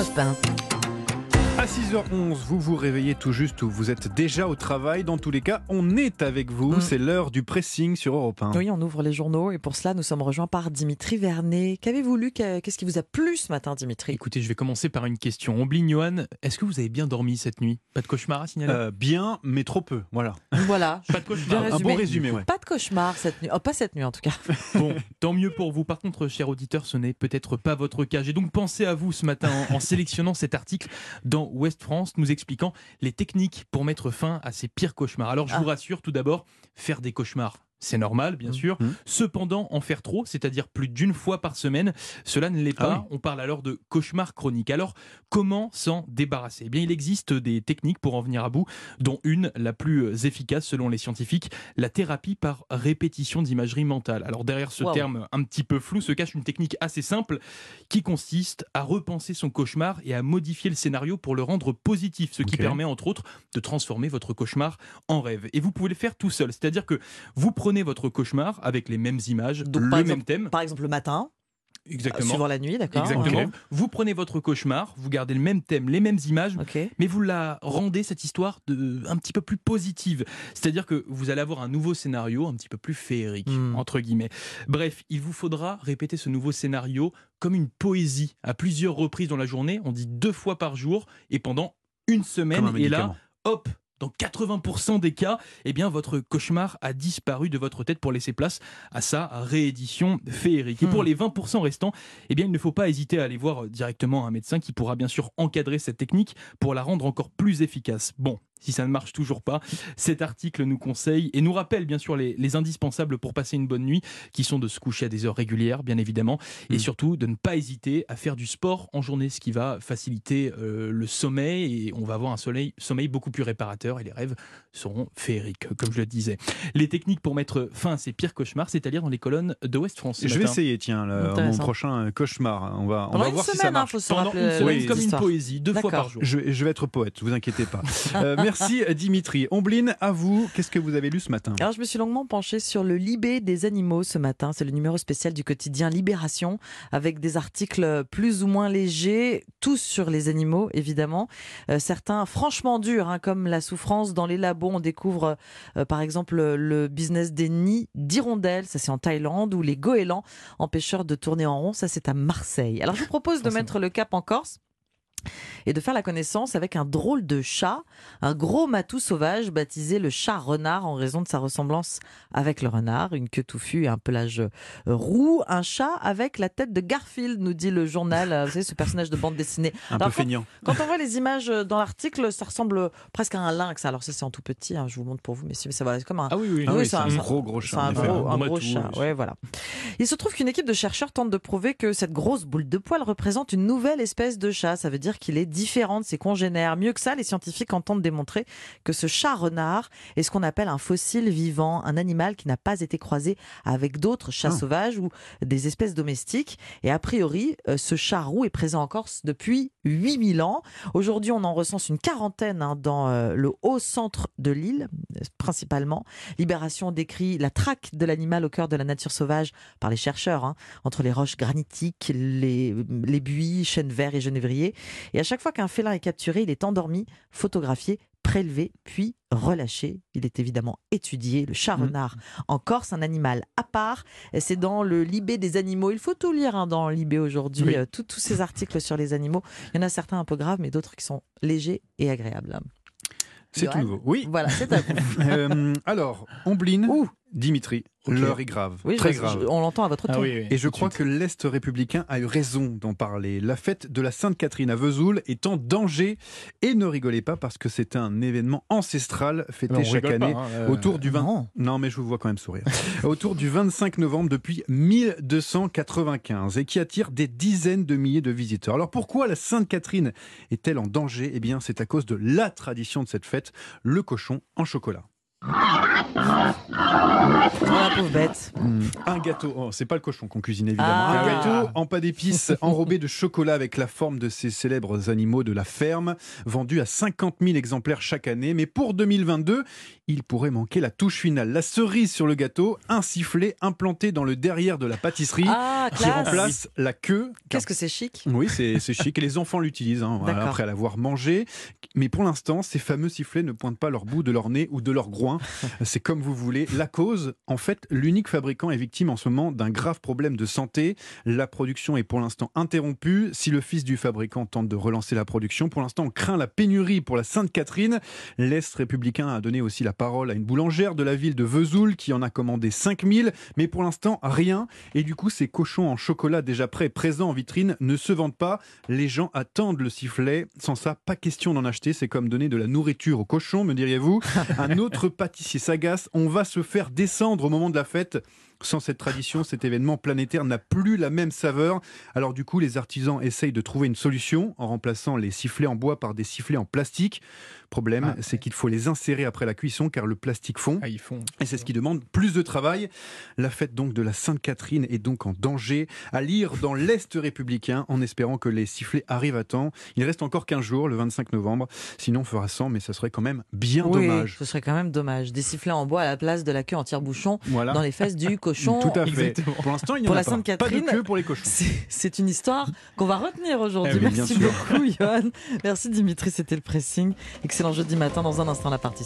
Europe 1. À 6h11, vous vous réveillez tout juste ou vous êtes déjà au travail. Dans tous les cas, on est avec vous. Mm. C'est l'heure du pressing sur Europe 1. Oui, on ouvre les journaux et pour cela, nous sommes rejoints par Dimitri Vernet. Qu'avez-vous lu? Qu'est-ce qui vous a plu ce matin, Dimitri? Écoutez, je vais commencer par une question. Ombline Johan, est-ce que vous avez bien dormi cette nuit? Pas de cauchemar à signaler? Euh, bien, mais trop peu. Voilà. Voilà. Pas de cauchemar. Un bon résumé. résumé, ouais. Pas de cauchemar cette nuit. Oh, pas cette nuit en tout cas. Bon, tant mieux pour vous. Par contre, cher auditeur, ce n'est peut-être pas votre cas. J'ai donc pensé à vous ce matin en, en sélectionnant cet article dans Ouest France, nous expliquant les techniques pour mettre fin à ces pires cauchemars. Alors, je Ah. vous rassure, tout d'abord, faire des cauchemars. C'est normal, bien sûr. Mhm. Cependant, en faire trop, c'est-à-dire plus d'une fois par semaine, cela ne l'est Ah pas. On parle alors de cauchemar chronique. Alors, comment s'en débarrasser? Eh bien, il existe des techniques pour en venir à bout, dont une, la plus efficace selon les scientifiques, la thérapie par répétition d'imagerie mentale. Alors, derrière ce Wow. terme un petit peu flou se cache une technique assez simple qui consiste à repenser son cauchemar et à modifier le scénario pour le rendre positif, ce qui permet entre autres de transformer votre cauchemar en rêve. Et vous pouvez le faire tout seul, c'est-à-dire que vous prenez votre cauchemar avec les mêmes images, Donc, le par même exemple, thème. Par exemple, le matin, Exactement. suivant la nuit, d'accord Exactement. Vous prenez votre cauchemar, vous gardez le même thème, les mêmes images, Ok. mais vous la rendez cette histoire de, un petit peu plus positive. C'est-à-dire que vous allez avoir un nouveau scénario un petit peu plus féerique, Hmm. entre guillemets. Bref, il vous faudra répéter ce nouveau scénario comme une poésie à plusieurs reprises dans la journée. On dit deux fois par jour et pendant une semaine. Un Et là, hop dans 80% des cas, eh bien, votre cauchemar a disparu de votre tête pour laisser place à sa réédition féerique. Et pour Hmm. les 20% restants, eh bien, il ne faut pas hésiter à aller voir directement un médecin qui pourra bien sûr encadrer cette technique pour la rendre encore plus efficace. Bon, si ça ne marche toujours pas, cet article nous conseille et nous rappelle bien sûr les, les indispensables pour passer une bonne nuit, qui sont de se coucher à des heures régulières, bien évidemment, et Mm. surtout de ne pas hésiter à faire du sport en journée, ce qui va faciliter euh, le sommeil et on va avoir un soleil, sommeil beaucoup plus réparateur et les rêves seront féeriques, comme je le disais. Les techniques pour mettre fin à ces pires cauchemars, c'est à lire dans les colonnes de West France. ce Je vais essayer, tiens, le- mon prochain euh, cauchemar. On va, on va voir si ça semaine, hein, marche. faut se Pendant rappeler une semaine, oui, comme une poésie, deux fois par jour. Je, vais- je vais être poète, vous inquiétez pas. Euh, merci Dimitri. Ombline, à vous, qu'est-ce que vous avez lu ce matin Alors, je me suis longuement penchée sur le Libé des animaux ce matin. C'est le numéro spécial du quotidien Libération, avec des articles plus ou moins légers, tous sur les animaux, évidemment. Euh, certains franchement durs, hein, comme la souffrance dans les labos. On découvre, euh, par exemple, le business des nids d'hirondelles. Ça, c'est en Thaïlande, ou les goélands, empêcheurs de tourner en rond. Ça, c'est à Marseille. Alors, je vous propose de Forcément. mettre le cap en Corse et de faire la connaissance avec un drôle de chat, un gros matou sauvage baptisé le chat renard en raison de sa ressemblance avec le renard, une queue touffue et un pelage euh, roux, un chat avec la tête de Garfield, nous dit le journal, euh, vous savez, ce personnage de bande dessinée. Un Alors, peu feignant. Quand on voit les images euh, dans l'article, ça ressemble presque à un lynx. Alors ça c'est en tout petit, hein, je vous montre pour vous, mais c'est ça va, c'est comme un, Ah oui, oui. Ah oui, c'est un- gros gros chat. un gros, un gros chat. Ouais, voilà. Il se trouve qu'une équipe de chercheurs tente de prouver que cette grosse boule de poil représente une nouvelle espèce de chat. Ça veut dire qu'il est différent de ses congénères. Mieux que ça, les scientifiques entendent démontrer que ce chat renard est ce qu'on appelle un fossile vivant, un animal qui n'a pas été croisé avec d'autres chats Ah. sauvages ou des espèces domestiques. Et a priori, euh, ce chat roux est présent en Corse depuis 8000 ans. Aujourd'hui, on en recense une quarantaine hein, dans euh, le haut centre de l'île, euh, principalement. Libération décrit la traque de l'animal au cœur de la nature sauvage par les chercheurs, hein, entre les roches granitiques, les, les buis, chênes verts et genévriers. Et à chaque fois qu'un félin est capturé, il est endormi, photographié, prélevé, puis relâché. Il est évidemment étudié. Le chat renard en Corse, un animal à part. C'est dans le Libé des animaux. Il faut tout lire hein, dans Libé aujourd'hui, Oui. euh, tous- ces articles sur les animaux. Il y en a certains un peu graves, mais d'autres qui sont légers et agréables. C'est tout nouveau. Oui. Voilà, c'est à vous. Euh, alors, Ombline, Ouh. Dimitri, l'heure est grave. Oui, très je- grave. on l'entend à votre. Ah oui, oui, Et je crois que l'Est républicain a eu raison d'en parler. La fête de la Sainte-Catherine à Vesoul est en danger. Et ne rigolez pas parce que c'est un événement ancestral fêté chaque pas, année hein, euh, autour du 20... Non. Non, mais je vous vois quand même sourire. autour du 25 novembre depuis 1295 et qui attire des dizaines de milliers de visiteurs. Alors pourquoi la Sainte-Catherine est-elle en danger? Eh bien, c'est à cause de la tradition de cette fête, le cochon en chocolat. Oh, la pauvre bête. Hmm. Un gâteau, oh, c'est pas le cochon qu'on cuisine évidemment. Ah. Un gâteau en pâte d'épices enrobé de chocolat avec la forme de ces célèbres animaux de la ferme, vendu à 50 000 exemplaires chaque année. Mais pour 2022, il pourrait manquer la touche finale. La cerise sur le gâteau, un sifflet implanté dans le derrière de la pâtisserie Ah, qui classe. remplace la queue. Qu'est-ce que c'est chic Oui, c'est chic et les enfants l'utilisent hein, après l'avoir mangé. Mais pour l'instant, ces fameux sifflets ne pointent pas leur bout de leur nez ou de leur groin. C'est comme vous voulez. La cause, en fait, l'unique fabricant est victime en ce moment d'un grave problème de santé. La production est pour l'instant interrompue. Si le fils du fabricant tente de relancer la production, pour l'instant, on craint la pénurie pour la Sainte-Catherine. L'Est républicain a donné aussi la parole à une boulangère de la ville de Vesoul qui en a commandé 5000. Mais pour l'instant, rien. Et du coup, ces cochons en chocolat déjà prêts, présents en vitrine, ne se vendent pas. Les gens attendent le sifflet. Sans ça, pas question d'en acheter. C'est comme donner de la nourriture aux cochons, me diriez-vous. Un autre pâtissier s'agace. On va se faire descendre au moment de la fête. Sans cette tradition, cet événement planétaire n'a plus la même saveur. Alors du coup, les artisans essayent de trouver une solution en remplaçant les sifflets en bois par des sifflets en plastique. Problème, Ah, c'est qu'il faut les insérer après la cuisson car le plastique fond. Ah, ils font. Et c'est ce qui demande plus de travail. La fête donc de la Sainte-Catherine est donc en danger. À lire dans l'Est républicain en espérant que les sifflets arrivent à temps. Il reste encore 15 jours, le 25 novembre. Sinon, on fera 100, mais ça serait quand même bien Oui, dommage. ce serait quand même dommage. Des sifflets en bois à la place de la queue en tire-bouchon Voilà. dans les fesses du Tout à fait. Exactement. Pour l'instant, il n'y en a pas. Pas de queue pour les cochons. C'est une histoire qu'on va retenir aujourd'hui. Eh oui, Merci beaucoup, Johan. Merci, Dimitri. C'était le pressing. Excellent jeudi matin. Dans un instant, la partition.